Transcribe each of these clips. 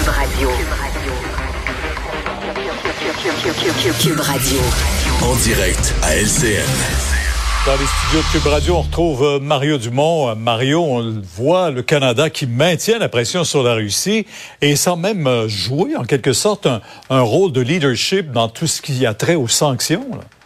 Cube Radio. Cube Radio. En direct à LCN. Dans les studios de Cube Radio, on retrouve euh, Mario Dumont. Euh, Mario, on le voit, le Canada qui maintient la pression sur la Russie et sans même euh, jouer en quelque sorte un, un rôle de leadership dans tout ce qui a trait aux sanctions. Là.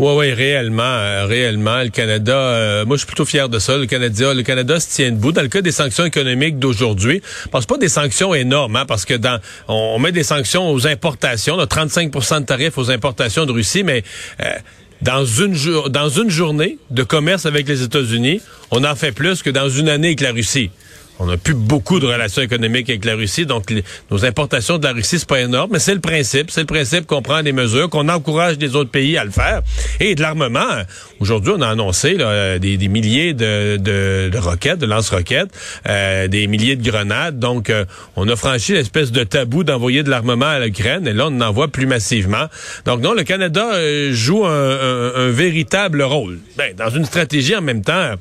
Oui, oui, réellement, euh, réellement. Le Canada, euh, moi je suis plutôt fier de ça. Le Canada, le Canada se tient debout. Dans le cas des sanctions économiques d'aujourd'hui, pense pas des sanctions énormes, hein, parce que dans on, met des sanctions aux importations, là, 35% de tarifs aux importations de Russie, mais euh, dans une dans une journée de commerce avec les États-Unis, on en fait plus que dans une année avec la Russie. On n'a plus beaucoup de relations économiques avec la Russie, donc nos importations de la Russie, c'est pas énorme, mais c'est le principe. C'est le principe qu'on prend des mesures, qu'on encourage les autres pays à le faire. Et de l'armement, aujourd'hui, on a annoncé là, des, des, milliers de, de, de, roquettes, de lance-roquettes, euh, des milliers de grenades. Donc, euh, on a franchi l'espèce de tabou d'envoyer de l'armement à l'Ukraine, et là, on en envoie plus massivement. Donc, non, le Canada euh, joue un, un, un, véritable rôle. Ben, dans une stratégie en même temps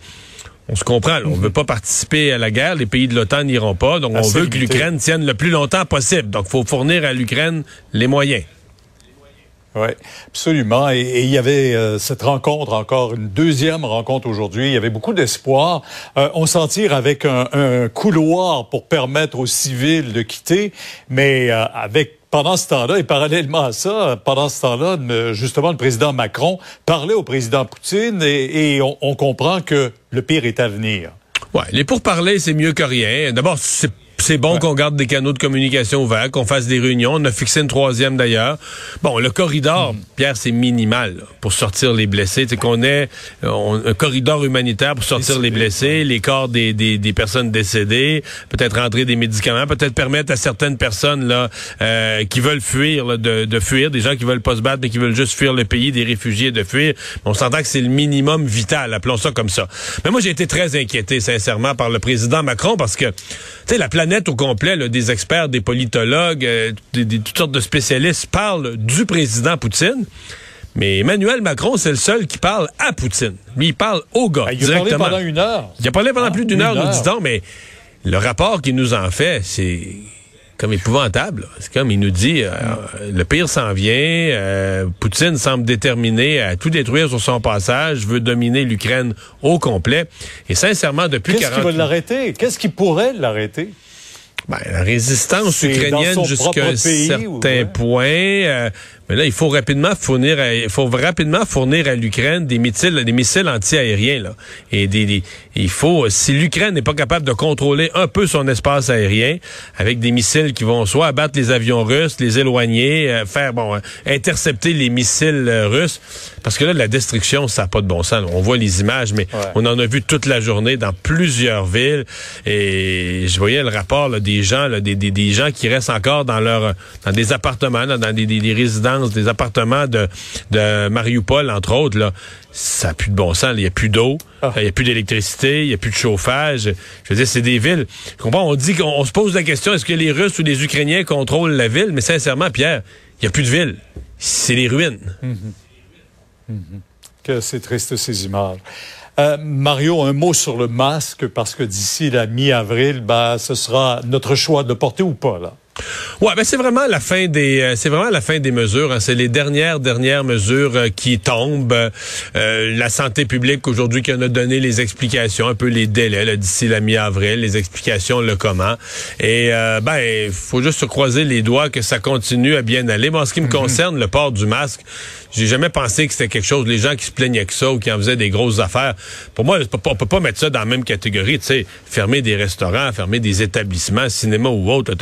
on se comprend. On ne veut pas participer à la guerre. Les pays de l'OTAN n'iront pas. Donc, on veut que l'Ukraine tienne le plus longtemps possible. Donc, il faut fournir à l'Ukraine les moyens. Oui, absolument. Et, il y avait euh, cette rencontre, encore une deuxième rencontre aujourd'hui. Il y avait beaucoup d'espoir. Euh, on s'en tire avec un, un, couloir pour permettre aux civils de quitter, mais euh, avec pendant ce temps-là, et parallèlement à ça, pendant ce temps-là, justement, le président Macron parlait au président Poutine et, on, comprend que le pire est à venir. Ouais, les pourparlers, c'est mieux que rien. D'abord, c'est c'est bon qu'on garde des canaux de communication ouverts, qu'on fasse des réunions. On a fixé une troisième d'ailleurs. Bon, le corridor, hmm. Pierre, c'est minimal pour sortir les blessés. C'est qu'on ait un corridor humanitaire pour sortir les blessés, les corps des, des, des personnes décédées, peut-être rentrer des médicaments, peut-être permettre à certaines personnes là euh, qui veulent fuir là, de, de, fuir, des gens qui veulent pas se battre mais qui veulent juste fuir le pays, des réfugiés de fuir. On s'entend que c'est le minimum vital, appelons ça comme ça. Mais moi, j'ai été très inquiété, sincèrement, par le président Macron parce que, tu sais, la planète au complet, là, des experts, des politologues, euh, des, des, toutes sortes de spécialistes parlent du président Poutine. Mais Emmanuel Macron, c'est le seul qui parle à Poutine. Lui, il parle au gars. il a parlé pendant une heure. Il a parlé pendant ah, plus d'une heure, heure, nous dit-on, mais le rapport qu'il nous en fait, c'est comme épouvantable. C'est comme il nous dit, euh, le pire s'en vient. Euh, Poutine semble déterminé à tout détruire sur son passage, veut dominer l'Ukraine au complet. Et sincèrement, depuis Qu'est-ce qui va l'arrêter? Qu'est-ce qui pourrait l'arrêter? Ben, la résistance ukrainienne jusqu'à un certain point. Euh, mais là, il faut rapidement fournir, à, il faut rapidement fournir à l'Ukraine des missiles, des missiles anti-aériens là. Et des, il faut, si l'Ukraine n'est pas capable de contrôler un peu son espace aérien avec des missiles qui vont soit abattre les avions russes, les éloigner, euh, faire bon, euh, intercepter les missiles euh, russes, parce que là, la destruction, ça n'a pas de bon sens. On voit les images, mais on en a vu toute la journée dans plusieurs villes. Et je voyais le rapport là, des gens, là, des, des, des, gens qui restent encore dans leur, dans des appartements, là, dans des, des résidences des appartements de, de Mariupol, entre autres, là, ça n'a plus de bon sens. Il n'y a plus d'eau, ah. il n'y a plus d'électricité, il n'y a plus de chauffage. Je veux dire, c'est des villes. comprends? On dit qu'on se pose la question, est-ce que les Russes ou les Ukrainiens contrôlent la ville? Mais sincèrement, Pierre, il n'y a plus de ville. C'est les ruines. Mm-hmm. Mm-hmm. Que c'est triste, ces images. Euh, Mario, un mot sur le masque, parce que d'ici la mi-avril, ben, ce sera notre choix de le porter ou pas, là. Ouais, ben c'est vraiment la fin des euh, c'est vraiment la fin des mesures. Hein. C'est les dernières dernières mesures euh, qui tombent. Euh, la santé publique aujourd'hui qui en a donné les explications, un peu les délais d'ici la mi-avril, les explications le comment. Et ben il faut juste se croiser les doigts que ça continue à bien aller. Bon, en ce qui me mhm. concerne, le port du masque, j'ai jamais pensé que c'était quelque chose. Les gens qui se plaignaient que ça ou qui en faisaient des grosses affaires. Pour moi, on peut pas mettre ça dans la même catégorie. Tu sais, fermer des restaurants, fermer des établissements, cinéma ou autre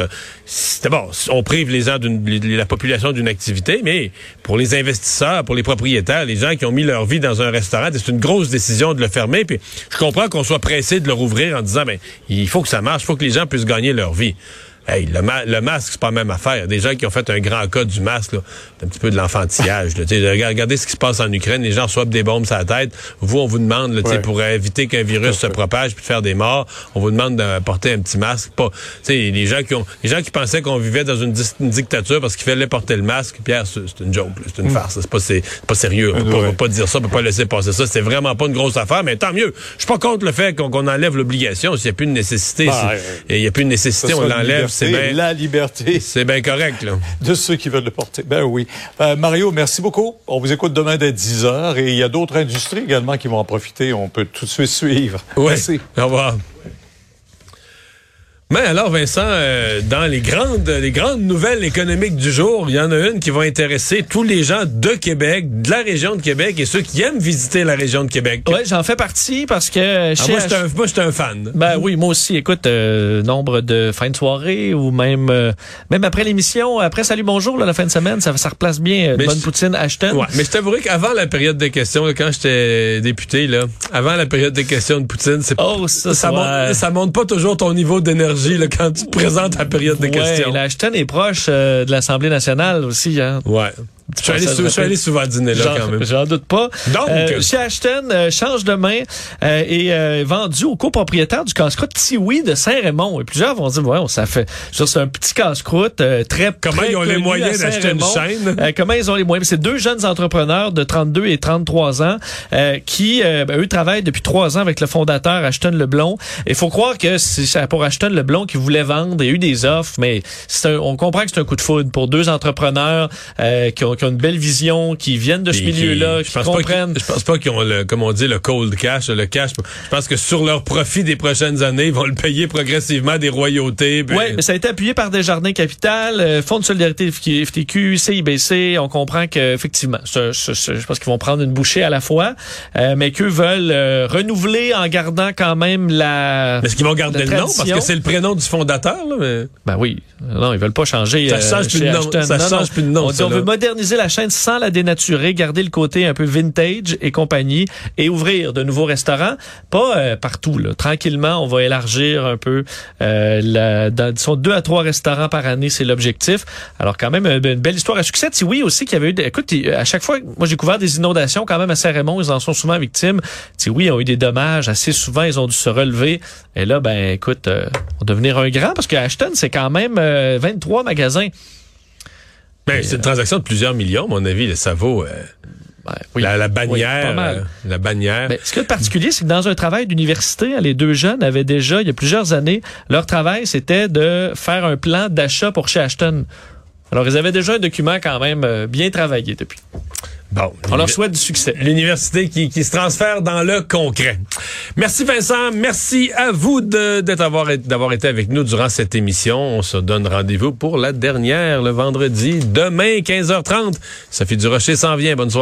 d'abord, on prive les gens la population d'une activité, mais pour les investisseurs, pour les propriétaires, les gens qui ont mis leur vie dans un restaurant, c'est une grosse décision de le fermer. Puis je comprends qu'on soit pressé de le rouvrir en disant, ben, il faut que ça marche, il faut que les gens puissent gagner leur vie. Hey, le, le, masque, c'est pas la même affaire. Des gens qui ont fait un grand cas du masque, c'est un petit peu de l'enfantillage. regardez ce qui se passe en Ukraine. Les gens reçoivent des bombes sur la tête. Vous, on vous demande, là, pour éviter qu'un virus se propage puis faire des morts, on vous demande de porter un petit masque. Pas, les gens qui ont, les gens qui pensaient qu'on vivait dans une, dictature parce qu'il fallait porter le masque, Pierre, c'est une joke, c'est une mm. farce. C'est pas, pas sérieux. On peut, pas, dire ça, on peut pas laisser passer ça. C'est vraiment pas une grosse affaire, mais tant mieux. Je suis pas contre le fait qu'on enlève l'obligation. S'il n'y a plus de nécessité, bah, il n'y a plus de nécessité, on l'enlève c'est la liberté C'est bien correct, là. de ceux qui veulent le porter. Ben oui. Euh, Mario, merci beaucoup. On vous écoute demain dès 10 heures et il y a d'autres industries également qui vont en profiter. On peut tout de suite suivre. Merci. Au revoir. Mais alors, Vincent, euh, dans les grandes, les grandes nouvelles économiques du jour, il y en a une qui va intéresser tous les gens de Québec, de la région de Québec et ceux qui aiment visiter la région de Québec. Ouais, j'en fais partie parce que Ah, moi, j'étais un, moi, j'étais un fan. Ben oui, moi aussi. Écoute, euh, nombre de fins de soirée ou même euh, même après l'émission, après Salut Bonjour, là, la fin de semaine, ça, ça replace bien euh, bonne je- poutine Ashton. Ouais, mais je t'avouerai qu'avant la période des questions, quand j'étais député, là, avant la période des questions de Poutine, c'est Oh, ça, ça, ça monte, ça monte pas toujours ton niveau d'énergie là, quand tu te présentes la période des Ouais, questions. la Ashton est proche euh, de l'Assemblée nationale aussi. Hein. Ouais. Je suis allé, sou- je suis allé souvent dîner là quand même. J'en doute pas. Donc- Euh, chez Ashton, euh, change de main euh, et euh, vendu au copropriétaire du casse-croûte Tiwi de Saint-Raymond. Et plusieurs vont dire, ouais, ça fait, c'est un petit casse-croûte euh, très Comment très ils ont les moyens d'acheter une chaîne? Euh, comment ils ont les moyens? C'est deux jeunes entrepreneurs de 32 et 33 ans euh, qui, euh, ben, eux, travaillent depuis trois ans avec le fondateur Ashton Leblon. Il faut croire que c'est pour Ashton Leblon qui voulait vendre. Il y a eu des offres, mais un- on comprend que c'est un coup de foudre pour deux entrepreneurs euh, qui, ont, qui ont une belle vision, qui viennent de ce qui- milieu-là, je qui pas comprennent. je pense pas qu'ils ont le, comme on dit, le cold cash, le cash. Je pense que sur leur profit des prochaines années, ils vont le payer progressivement des royautés. puis- Oui, mais ça a été appuyé par Desjardins Capital, euh, Fonds de solidarité FTQ, CIBC. On comprend qu'effectivement, je pense qu'ils vont prendre une bouchée à la fois, euh, mais qu'eux veulent euh, renouveler en gardant quand même la... Mais est-ce qu'ils vont garder le nom? Parce que c'est le prénom du fondateur, là, mais... Ben oui. Non, ils veulent pas changer. Ça change plus de nom. Ça change plus de nom, On dit veut moderniser la chaîne sans la dénaturer, garder le côté un peu vintage et compagnie et ouvrir de nouveaux restaurants. Pas euh, partout, là. Tranquillement, on va élargir un peu. Euh, disons, deux à trois restaurants par année, c'est l'objectif. Alors quand même, euh, une belle histoire à succès. oui aussi, qu'il y avait eu... des- écoute, à chaque fois, moi j'ai couvert des inondations quand même à Saint-Raymond. Ils en sont souvent victimes. oui, ils ont eu des dommages assez souvent. Ils ont dû se relever. Et là, ben écoute, euh, on va devenir un grand parce que Ashton, c'est quand même euh, 23 magasins. Ben, c'est une transaction de plusieurs millions, à mon avis. Ça vaut euh, Ben, oui. la, bannière. euh, la bannière. Ben, ce qui est particulier, c'est que dans un travail d'université, hein, les deux jeunes avaient déjà, il y a plusieurs années, leur travail, c'était de faire un plan d'achat pour chez Ashton. Alors, ils avaient déjà un document quand même euh, bien travaillé depuis. bon, On leur souhaite du succès. l'université qui, qui se transfère dans le concret. Merci Vincent, merci à vous d'avoir été avec nous durant cette émission. On se donne rendez-vous pour la dernière le vendredi demain 15h30. Sophie Durocher s'en vient. Bonne soirée.